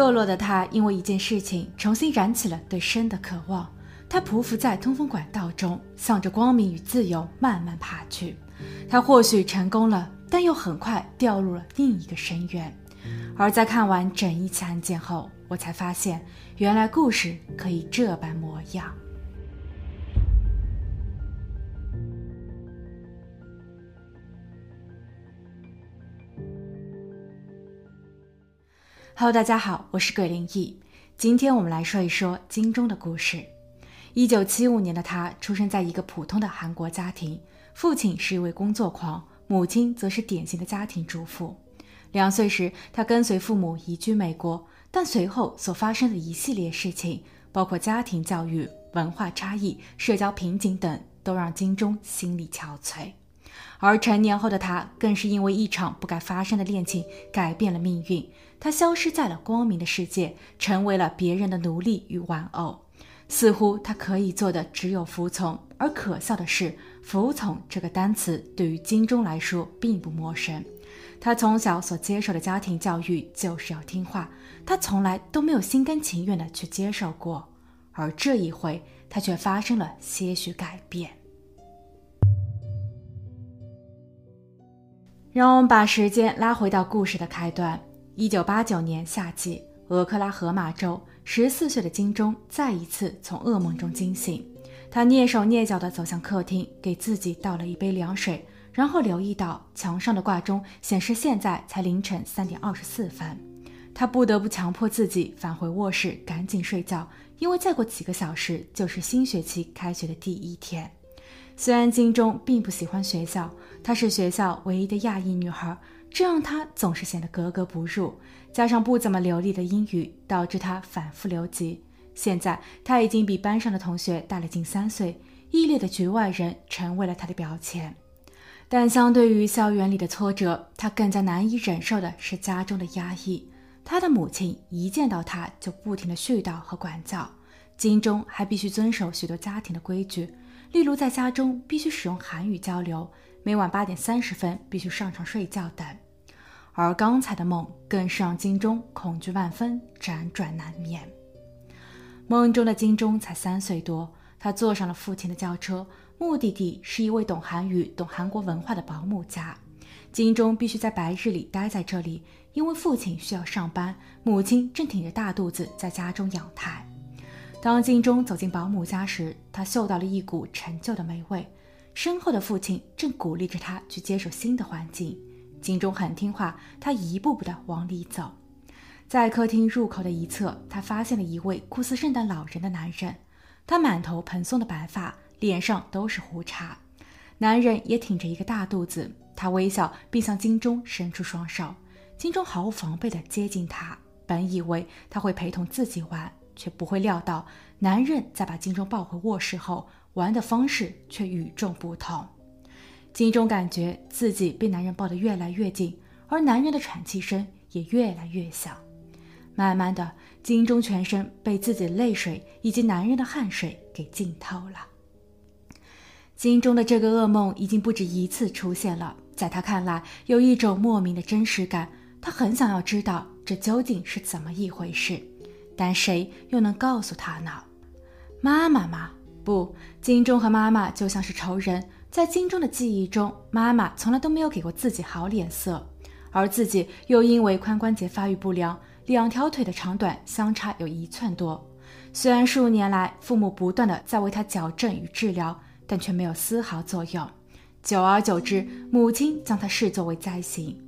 堕落的他因为一件事情重新燃起了对生的渴望。他匍匐在通风管道中，向着光明与自由慢慢爬去。他或许成功了，但又很快掉入了另一个深渊。而在看完整一起案件后，我才发现，原来故事可以这般模样。Hello，大家好，我是鬼灵异。今天我们来说一说金钟的故事。一九七五年的他出生在一个普通的韩国家庭，父亲是一位工作狂，母亲则是典型的家庭主妇。两岁时，他跟随父母移居美国，但随后所发生的一系列事情，包括家庭教育、文化差异、社交瓶颈等，都让金钟心力憔悴。而成年后的他，更是因为一场不该发生的恋情改变了命运。他消失在了光明的世界，成为了别人的奴隶与玩偶。似乎他可以做的只有服从。而可笑的是，服从这个单词对于金钟来说并不陌生。他从小所接受的家庭教育就是要听话，他从来都没有心甘情愿的去接受过。而这一回，他却发生了些许改变。让我们把时间拉回到故事的开端。一九八九年夏季，俄克拉荷马州十四岁的金钟再一次从噩梦中惊醒。他蹑手蹑脚地走向客厅，给自己倒了一杯凉水，然后留意到墙上的挂钟显示现在才凌晨三点二十四分。他不得不强迫自己返回卧室，赶紧睡觉，因为再过几个小时就是新学期开学的第一天。虽然金钟并不喜欢学校，她是学校唯一的亚裔女孩。这让他总是显得格格不入，加上不怎么流利的英语，导致他反复留级。现在他已经比班上的同学大了近三岁，异类的局外人成为了他的标签。但相对于校园里的挫折，他更加难以忍受的是家中的压抑。他的母亲一见到他就不停的絮叨和管教，金钟还必须遵守许多家庭的规矩，例如在家中必须使用韩语交流。每晚八点三十分必须上床睡觉等，而刚才的梦更是让金钟恐惧万分，辗转难眠。梦中的金钟才三岁多，他坐上了父亲的轿车，目的地是一位懂韩语、懂韩国文化的保姆家。金钟必须在白日里待在这里，因为父亲需要上班，母亲正挺着大肚子在家中养胎。当金钟走进保姆家时，他嗅到了一股陈旧的霉味。身后的父亲正鼓励着他去接受新的环境。金钟很听话，他一步步地往里走。在客厅入口的一侧，他发现了一位酷似圣诞老人的男人。他满头蓬松的白发，脸上都是胡茬。男人也挺着一个大肚子。他微笑，并向金钟伸出双手。金钟毫无防备地接近他，本以为他会陪同自己玩，却不会料到男人在把金钟抱回卧室后。玩的方式却与众不同，金钟感觉自己被男人抱得越来越紧，而男人的喘气声也越来越小。慢慢的，金钟全身被自己的泪水以及男人的汗水给浸透了。金钟的这个噩梦已经不止一次出现了，在他看来，有一种莫名的真实感。他很想要知道这究竟是怎么一回事，但谁又能告诉他呢？妈妈吗？不，金钟和妈妈就像是仇人。在金钟的记忆中，妈妈从来都没有给过自己好脸色，而自己又因为髋关节发育不良，两条腿的长短相差有一寸多。虽然数年来父母不断的在为他矫正与治疗，但却没有丝毫作用。久而久之，母亲将他视作为灾星，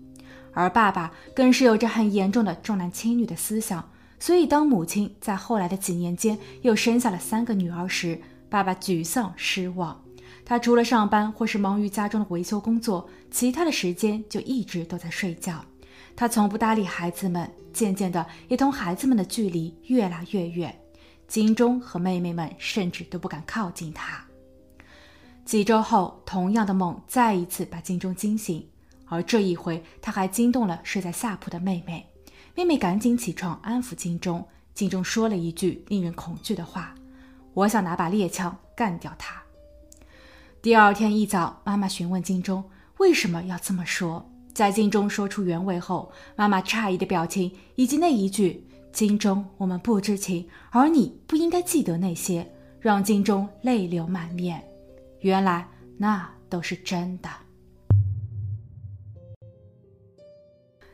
而爸爸更是有着很严重的重男轻女的思想。所以，当母亲在后来的几年间又生下了三个女儿时，爸爸沮丧失望，他除了上班或是忙于家中的维修工作，其他的时间就一直都在睡觉。他从不搭理孩子们，渐渐的也同孩子们的距离越来越远。金钟和妹妹们甚至都不敢靠近他。几周后，同样的梦再一次把金钟惊醒，而这一回他还惊动了睡在下铺的妹妹。妹妹赶紧起床安抚金钟，金钟说了一句令人恐惧的话。我想拿把猎枪干掉他。第二天一早，妈妈询问金钟为什么要这么说。在金钟说出原委后，妈妈诧异的表情以及那一句金钟，我们不知情，而你不应该记得那些，让金钟泪流满面。原来那都是真的。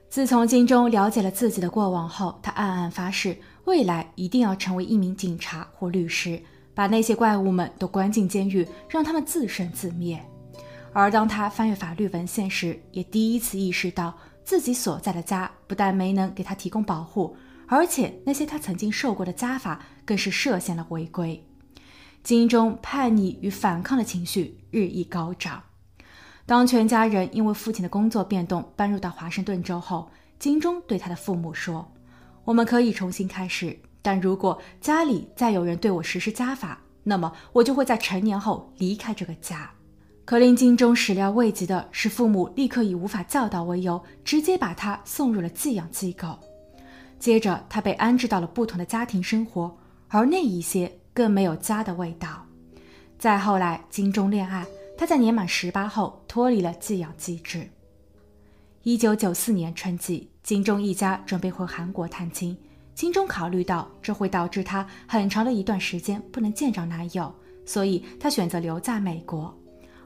自从金钟了解了自己的过往后，他暗暗发誓，未来一定要成为一名警察或律师，把那些怪物们都关进监狱，让他们自生自灭。而当他翻阅法律文献时，也第一次意识到自己所在的家不但没能给他提供保护。而且那些他曾经受过的家法，更是涉嫌了违规。金钟叛逆与反抗的情绪日益高涨。当全家人因为父亲的工作变动搬入到华盛顿州后，金钟对他的父母说：“我们可以重新开始，但如果家里再有人对我实施家法，那么我就会在成年后离开这个家。”可令金钟始料未及的是，父母立刻以无法教导为由，直接把他送入了寄养机构。接着，他被安置到了不同的家庭生活，而那一些更没有家的味道。再后来，金钟恋爱，他在年满十八后脱离了寄养机制。一九九四年春季，金钟一家准备回韩国探亲。金钟考虑到这会导致他很长的一段时间不能见着男友，所以她选择留在美国。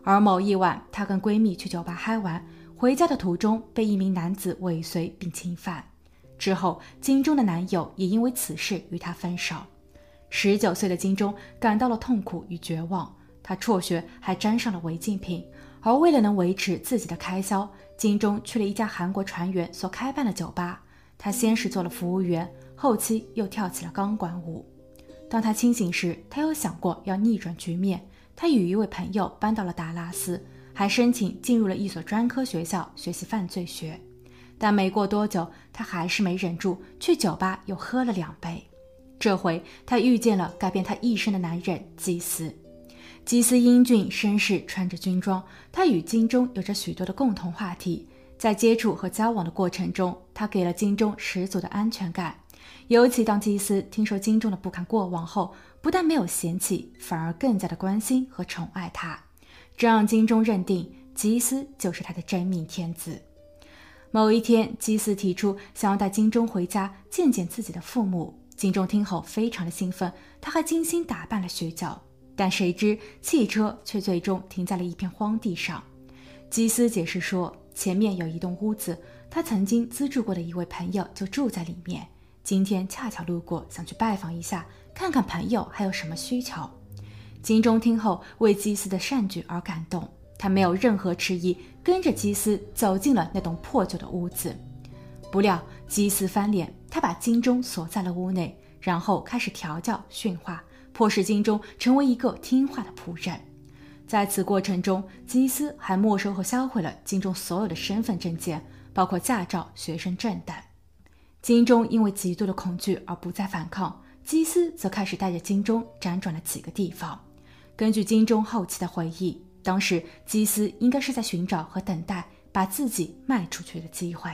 而某一晚，她跟闺蜜去酒吧嗨玩，回家的途中被一名男子尾随并侵犯。之后，金钟的男友也因为此事与她分手。十九岁的金钟感到了痛苦与绝望，她辍学还沾上了违禁品。而为了能维持自己的开销，金钟去了一家韩国船员所开办的酒吧。他先是做了服务员，后期又跳起了钢管舞。当他清醒时，他有想过要逆转局面。他与一位朋友搬到了达拉斯，还申请进入了一所专科学校学习犯罪学。但没过多久，他还是没忍住，去酒吧又喝了两杯。这回他遇见了改变他一生的男人基斯。基斯英俊绅士，穿着军装。他与金钟有着许多的共同话题。在接触和交往的过程中，他给了金钟十足的安全感。尤其当基斯听说金钟的不堪过往后，不但没有嫌弃，反而更加的关心和宠爱他，这让金钟认定基斯就是他的真命天子。某一天，基斯提出想要带金钟回家见见自己的父母。金钟听后非常的兴奋，他还精心打扮了许久。但谁知汽车却最终停在了一片荒地上。基斯解释说，前面有一栋屋子，他曾经资助过的一位朋友就住在里面。今天恰巧路过，想去拜访一下，看看朋友还有什么需求。金钟听后为基斯的善举而感动。他没有任何迟疑，跟着基斯走进了那栋破旧的屋子。不料基斯翻脸，他把金钟锁在了屋内，然后开始调教驯化，迫使金钟成为一个听话的仆人。在此过程中，基斯还没收和销毁了金钟所有的身份证件，包括驾照、学生证等。金钟因为极度的恐惧而不再反抗，基斯则开始带着金钟辗转了几个地方。根据金钟后期的回忆。当时基斯应该是在寻找和等待把自己卖出去的机会。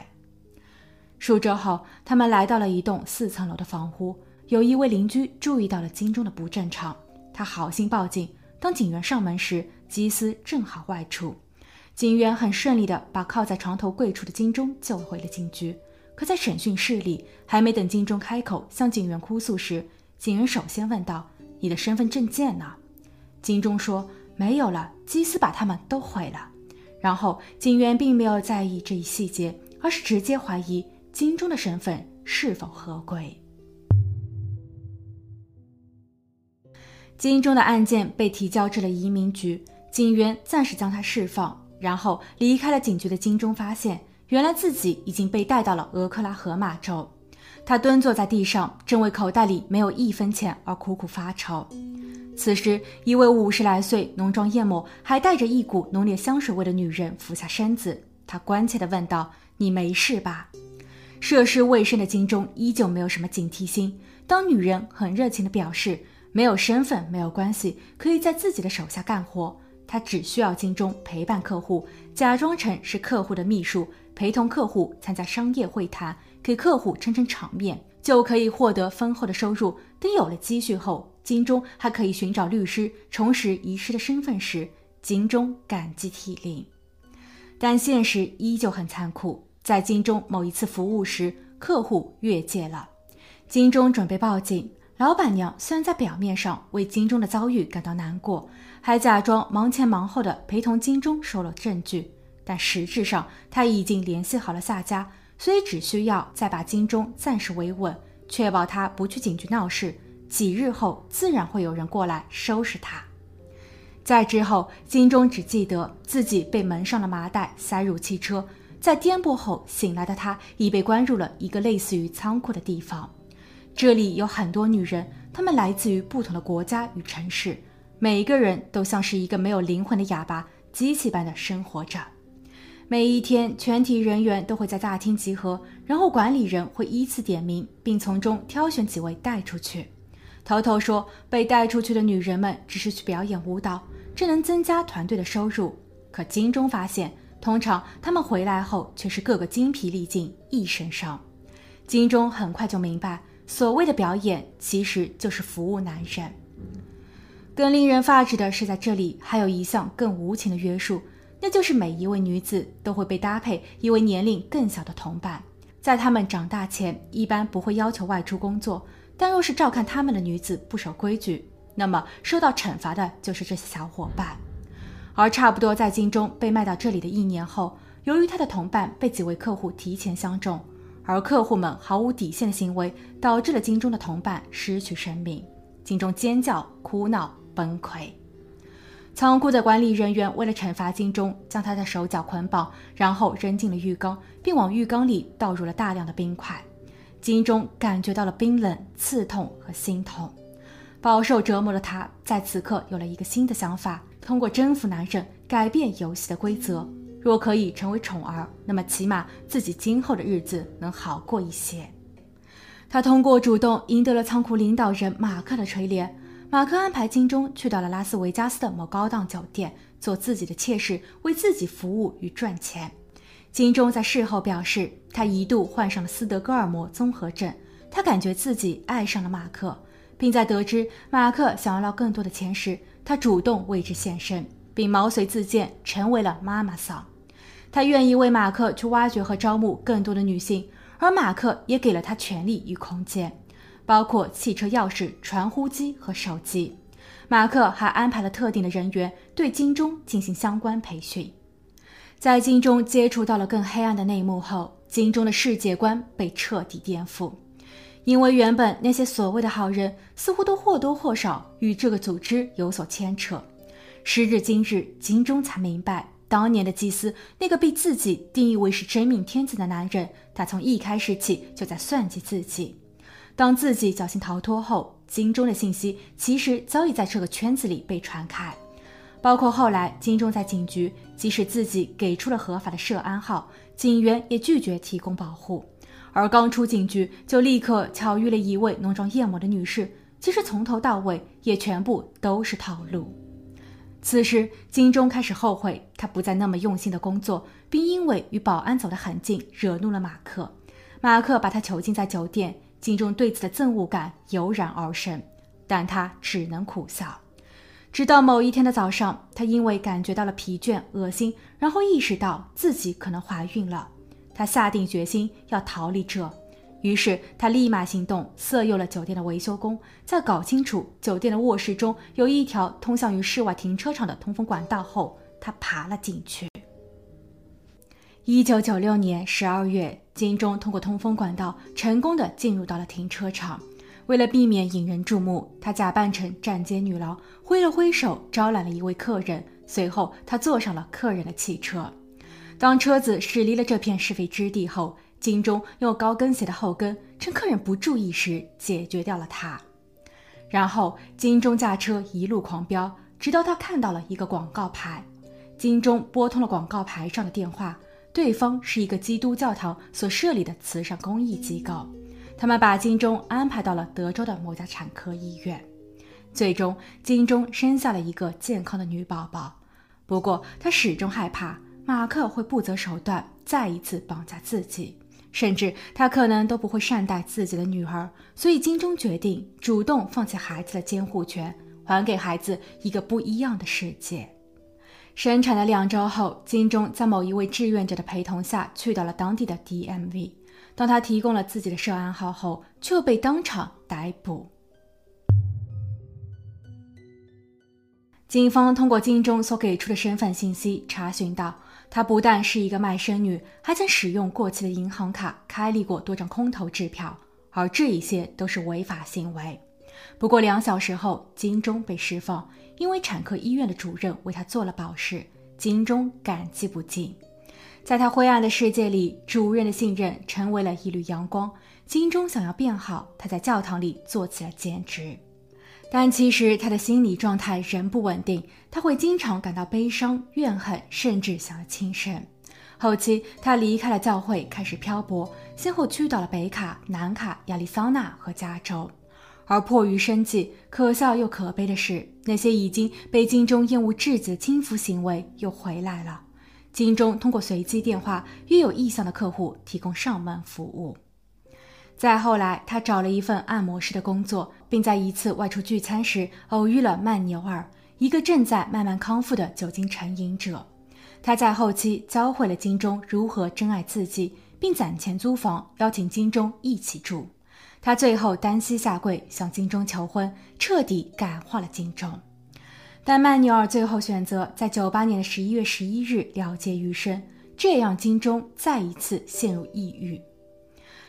数周后，他们来到了一栋四层楼的房屋。有一位邻居注意到了金钟的不正常，他好心报警。当警员上门时，基斯正好外出。警员很顺利地把靠在床头柜处的金钟救回了警局。可在审讯室里，还没等金钟开口向警员哭诉时，警员首先问道：“你的身份证件呢？”金钟说。没有了，基斯把他们都毁了。然后警员并没有在意这一细节，而是直接怀疑金钟的身份是否合规。金钟的案件被提交至了移民局，警员暂时将他释放。然后离开了警局的金钟发现，原来自己已经被带到了俄克拉荷马州。他蹲坐在地上，正为口袋里没有一分钱而苦苦发愁。此时，一位五十来岁、浓妆艳抹、还带着一股浓烈香水味的女人俯下身子，她关切地问道：“你没事吧？”涉世未深的金钟依旧没有什么警惕心。当女人很热情地表示没有身份没有关系，可以在自己的手下干活，他只需要金钟陪伴客户，假装成是客户的秘书，陪同客户参加商业会谈，给客户撑撑场面，就可以获得丰厚的收入。等有了积蓄后，金钟还可以寻找律师重拾遗失的身份时，金钟感激涕零。但现实依旧很残酷。在金钟某一次服务时，客户越界了。金钟准备报警。老板娘虽然在表面上为金钟的遭遇感到难过，还假装忙前忙后的陪同金钟收了证据，但实质上她已经联系好了夏家，所以只需要再把金钟暂时维稳，确保他不去警局闹事，几日后自然会有人过来收拾他。在之后，金钟只记得自己被门上的麻袋塞入汽车，在颠簸后醒来的他已被关入了一个类似于仓库的地方。这里有很多女人，她们来自于不同的国家与城市，每一个人都像是一个没有灵魂的哑巴机器般的生活着。每一天，全体人员都会在大厅集合，然后管理人会依次点名，并从中挑选几位带出去。头头说，被带出去的女人们只是去表演舞蹈，这能增加团队的收入。可金钟发现，通常他们回来后却是个个精疲力尽，一身伤。金钟很快就明白。所谓的表演，其实就是服务男人。更令人发指的是，在这里还有一项更无情的约束，那就是每一位女子都会被搭配一位年龄更小的同伴。在她们长大前，一般不会要求外出工作，但若是照看她们的女子不守规矩，那么受到惩罚的就是这些小伙伴。而差不多在京中被卖到这里的一年后，由于他的同伴被几位客户提前相中。而客户们毫无底线的行为，导致了金钟的同伴失去生命。金钟尖叫、哭闹、崩溃。仓库的管理人员为了惩罚金钟，将他的手脚捆绑，然后扔进了浴缸，并往浴缸里倒入了大量的冰块。金钟感觉到了冰冷、刺痛和心痛。饱受折磨的他，在此刻有了一个新的想法：通过征服男人，改变游戏的规则。若可以成为宠儿，那么起码自己今后的日子能好过一些。他通过主动赢得了仓库领导人马克的垂怜。马克安排金钟去到了拉斯维加斯的某高档酒店，做自己的妾室，为自己服务与赚钱。金钟在事后表示，他一度患上了斯德哥尔摩综合症。他感觉自己爱上了马克，并在得知马克想要捞更多的钱时，他主动为之献身。并毛遂自荐，成为了妈妈桑。他愿意为马克去挖掘和招募更多的女性，而马克也给了他权利与空间，包括汽车钥匙、传呼机和手机。马克还安排了特定的人员对金钟进行相关培训。在金钟接触到了更黑暗的内幕后，金钟的世界观被彻底颠覆，因为原本那些所谓的好人似乎都或多或少与这个组织有所牵扯。时至今日，金钟才明白，当年的祭司那个被自己定义为是真命天子的男人，他从一开始起就在算计自己。当自己侥幸逃脱后，金钟的信息其实早已在这个圈子里被传开，包括后来金钟在警局，即使自己给出了合法的涉案号，警员也拒绝提供保护，而刚出警局就立刻巧遇了一位浓妆艳抹的女士，其实从头到尾也全部都是套路。此时，金钟开始后悔，他不再那么用心的工作，并因为与保安走得很近，惹怒了马克。马克把他囚禁在酒店，金钟对此的憎恶感油然而生，但他只能苦笑。直到某一天的早上，他因为感觉到了疲倦、恶心，然后意识到自己可能怀孕了，他下定决心要逃离这。于是他立马行动，色诱了酒店的维修工。在搞清楚酒店的卧室中有一条通向于室外停车场的通风管道后，他爬了进去。一九九六年十二月，金钟通过通风管道成功的进入到了停车场。为了避免引人注目，他假扮成站街女郎，挥了挥手招揽了一位客人。随后，他坐上了客人的汽车。当车子驶离了这片是非之地后，金钟用高跟鞋的后跟，趁客人不注意时解决掉了他。然后金钟驾车一路狂飙，直到他看到了一个广告牌。金钟拨通了广告牌上的电话，对方是一个基督教堂所设立的慈善公益机构。他们把金钟安排到了德州的某家产科医院。最终，金钟生下了一个健康的女宝宝。不过，他始终害怕马克会不择手段再一次绑架自己。甚至他可能都不会善待自己的女儿，所以金钟决定主动放弃孩子的监护权，还给孩子一个不一样的世界。生产的两周后，金钟在某一位志愿者的陪同下去到了当地的 DMV。当他提供了自己的涉案号后，却被当场逮捕。警方通过金钟所给出的身份信息查询到，她不但是一个卖身女，还曾使用过期的银行卡开立过多张空头支票，而这一些都是违法行为。不过两小时后，金钟被释放，因为产科医院的主任为他做了保释，金钟感激不尽。在他灰暗的世界里，主任的信任成为了一缕阳光。金钟想要变好，他在教堂里做起了兼职。但其实他的心理状态仍不稳定，他会经常感到悲伤、怨恨，甚至想要轻生。后期，他离开了教会，开始漂泊，先后去到了北卡、南卡、亚利桑那和加州。而迫于生计，可笑又可悲的是，那些已经被金钟厌恶至极的轻浮行为又回来了。金钟通过随机电话约有意向的客户提供上门服务。再后来，他找了一份按摩师的工作，并在一次外出聚餐时偶遇了曼纽尔，一个正在慢慢康复的酒精成瘾者。他在后期教会了金钟如何珍爱自己，并攒钱租房，邀请金钟一起住。他最后单膝下跪向金钟求婚，彻底感化了金钟。但曼纽尔最后选择在九八年的十一月十一日了结余生，这让金钟再一次陷入抑郁。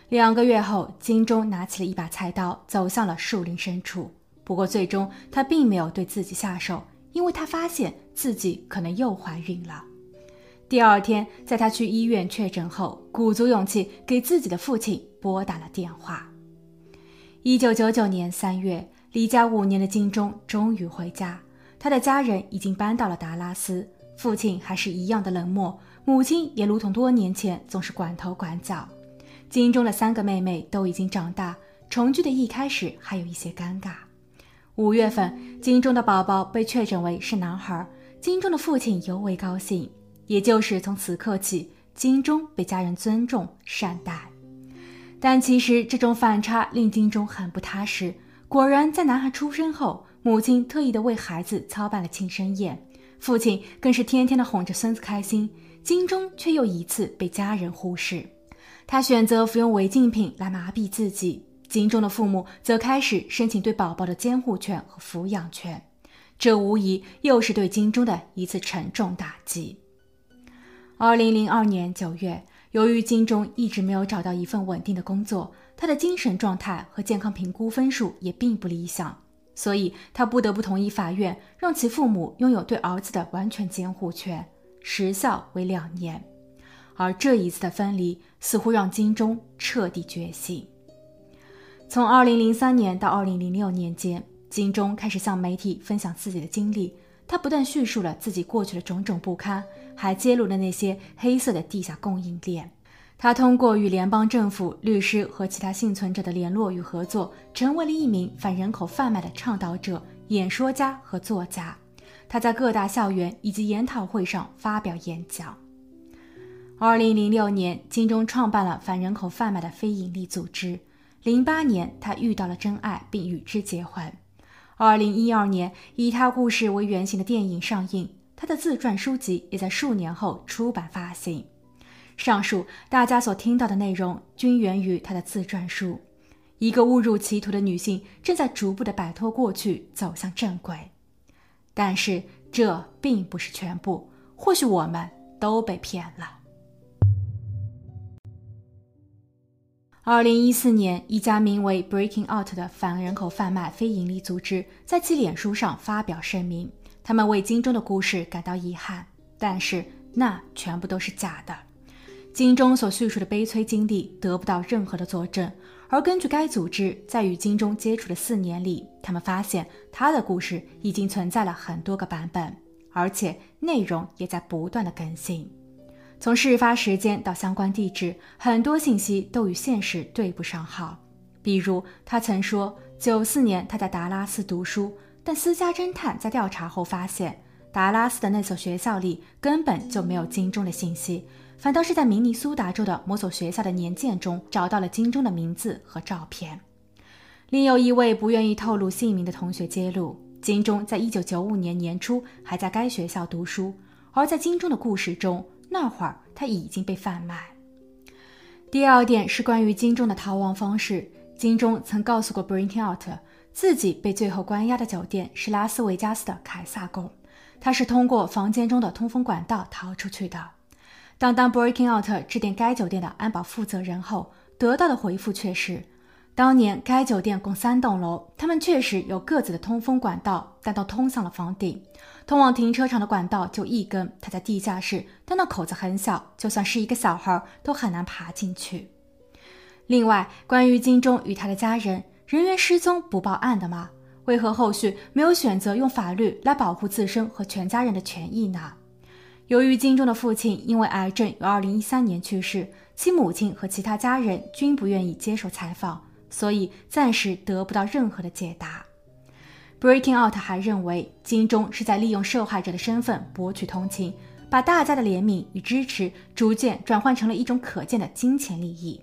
两个月后，金钟拿起了一把菜刀，走向了树林深处。不过，最终他并没有对自己下手，因为他发现自己可能又怀孕了。第二天，在他去医院确诊后，鼓足勇气给自己的父亲拨打了电话。一九九九年三月，离家五年的金钟终于回家，他的家人已经搬到了达拉斯，父亲还是一样的冷漠，母亲也如同多年前总是管头管脚。金钟的三个妹妹都已经长大，重聚的一开始还有一些尴尬。五月份，金钟的宝宝被确诊为是男孩，金钟的父亲尤为高兴。也就是从此刻起，金钟被家人尊重善待。但其实这种反差令金钟很不踏实。果然，在男孩出生后，母亲特意的为孩子操办了庆生宴，父亲更是天天的哄着孙子开心，金钟却又一次被家人忽视。他选择服用违禁品来麻痹自己，金钟的父母则开始申请对宝宝的监护权和抚养权，这无疑又是对金钟的一次沉重打击。二零零二年九月，由于金钟一直没有找到一份稳定的工作，他的精神状态和健康评估分数也并不理想，所以他不得不同意法院让其父母拥有对儿子的完全监护权，时效为两年。而这一次的分离似乎让金钟彻底觉醒。从2003年到2006年间，金钟开始向媒体分享自己的经历。他不但叙述了自己过去的种种不堪，还揭露了那些黑色的地下供应链。他通过与联邦政府、律师和其他幸存者的联络与合作，成为了一名反人口贩卖的倡导者、演说家和作家。他在各大校园以及研讨会上发表演讲。二零零六年，金钟创办了反人口贩卖的非营利组织。零八年，他遇到了真爱，并与之结婚。二零一二年，以他故事为原型的电影上映，他的自传书籍也在数年后出版发行。上述大家所听到的内容，均源于他的自传书。一个误入歧途的女性，正在逐步的摆脱过去，走向正轨。但是，这并不是全部。或许我们都被骗了。二零一四年，一家名为 Breaking Out 的反人口贩卖非营利组织在其脸书上发表声明，他们为金钟的故事感到遗憾，但是那全部都是假的。金钟所叙述的悲催经历得不到任何的佐证，而根据该组织在与金钟接触的四年里，他们发现他的故事已经存在了很多个版本，而且内容也在不断的更新。从事发时间到相关地址，很多信息都与现实对不上号。比如，他曾说九四年他在达拉斯读书，但私家侦探在调查后发现，达拉斯的那所学校里根本就没有金钟的信息，反倒是在明尼苏达州的某所学校的年鉴中找到了金钟的名字和照片。另有一位不愿意透露姓名的同学揭露，金钟在一九九五年年初还在该学校读书，而在金钟的故事中。那会儿他已经被贩卖。第二点是关于金钟的逃亡方式。金钟曾告诉过 Breaking Out 自己被最后关押的酒店是拉斯维加斯的凯撒宫，他是通过房间中的通风管道逃出去的。当当 Breaking Out 致电该酒店的安保负责人后，得到的回复却是。当年该酒店共三栋楼，他们确实有各自的通风管道，但都通向了房顶。通往停车场的管道就一根，它在地下室，但那口子很小，就算是一个小孩都很难爬进去。另外，关于金钟与他的家人，人员失踪不报案的吗？为何后续没有选择用法律来保护自身和全家人的权益呢？由于金钟的父亲因为癌症于2013年去世，其母亲和其他家人均不愿意接受采访。所以暂时得不到任何的解答。Breaking Out 还认为，金钟是在利用受害者的身份博取同情，把大家的怜悯与支持逐渐转换成了一种可见的金钱利益。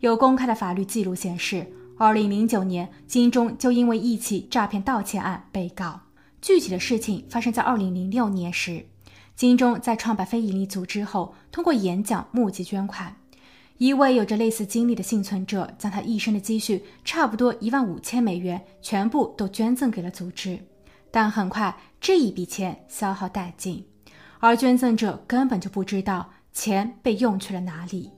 有公开的法律记录显示，2009年金钟就因为一起诈骗盗窃案被告。具体的事情发生在2006年时，金钟在创办非营利组织后，通过演讲募集捐款。一位有着类似经历的幸存者，将他一生的积蓄，差不多一万五千美元，全部都捐赠给了组织。但很快，这一笔钱消耗殆尽，而捐赠者根本就不知道钱被用去了哪里。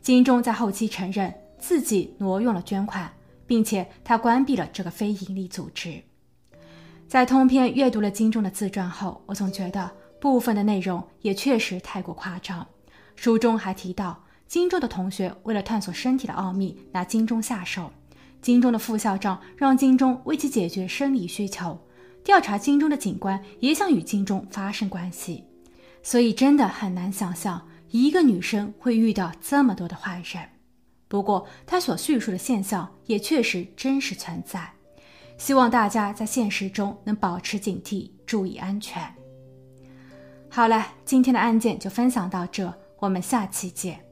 金钟在后期承认自己挪用了捐款，并且他关闭了这个非营利组织。在通篇阅读了金钟的自传后，我总觉得部分的内容也确实太过夸张。书中还提到。金钟的同学为了探索身体的奥秘，拿金钟下手。金钟的副校长让金钟为其解决生理需求。调查金钟的警官也想与金钟发生关系。所以真的很难想象一个女生会遇到这么多的坏人。不过他所叙述的现象也确实真实存在。希望大家在现实中能保持警惕，注意安全。好了，今天的案件就分享到这，我们下期见。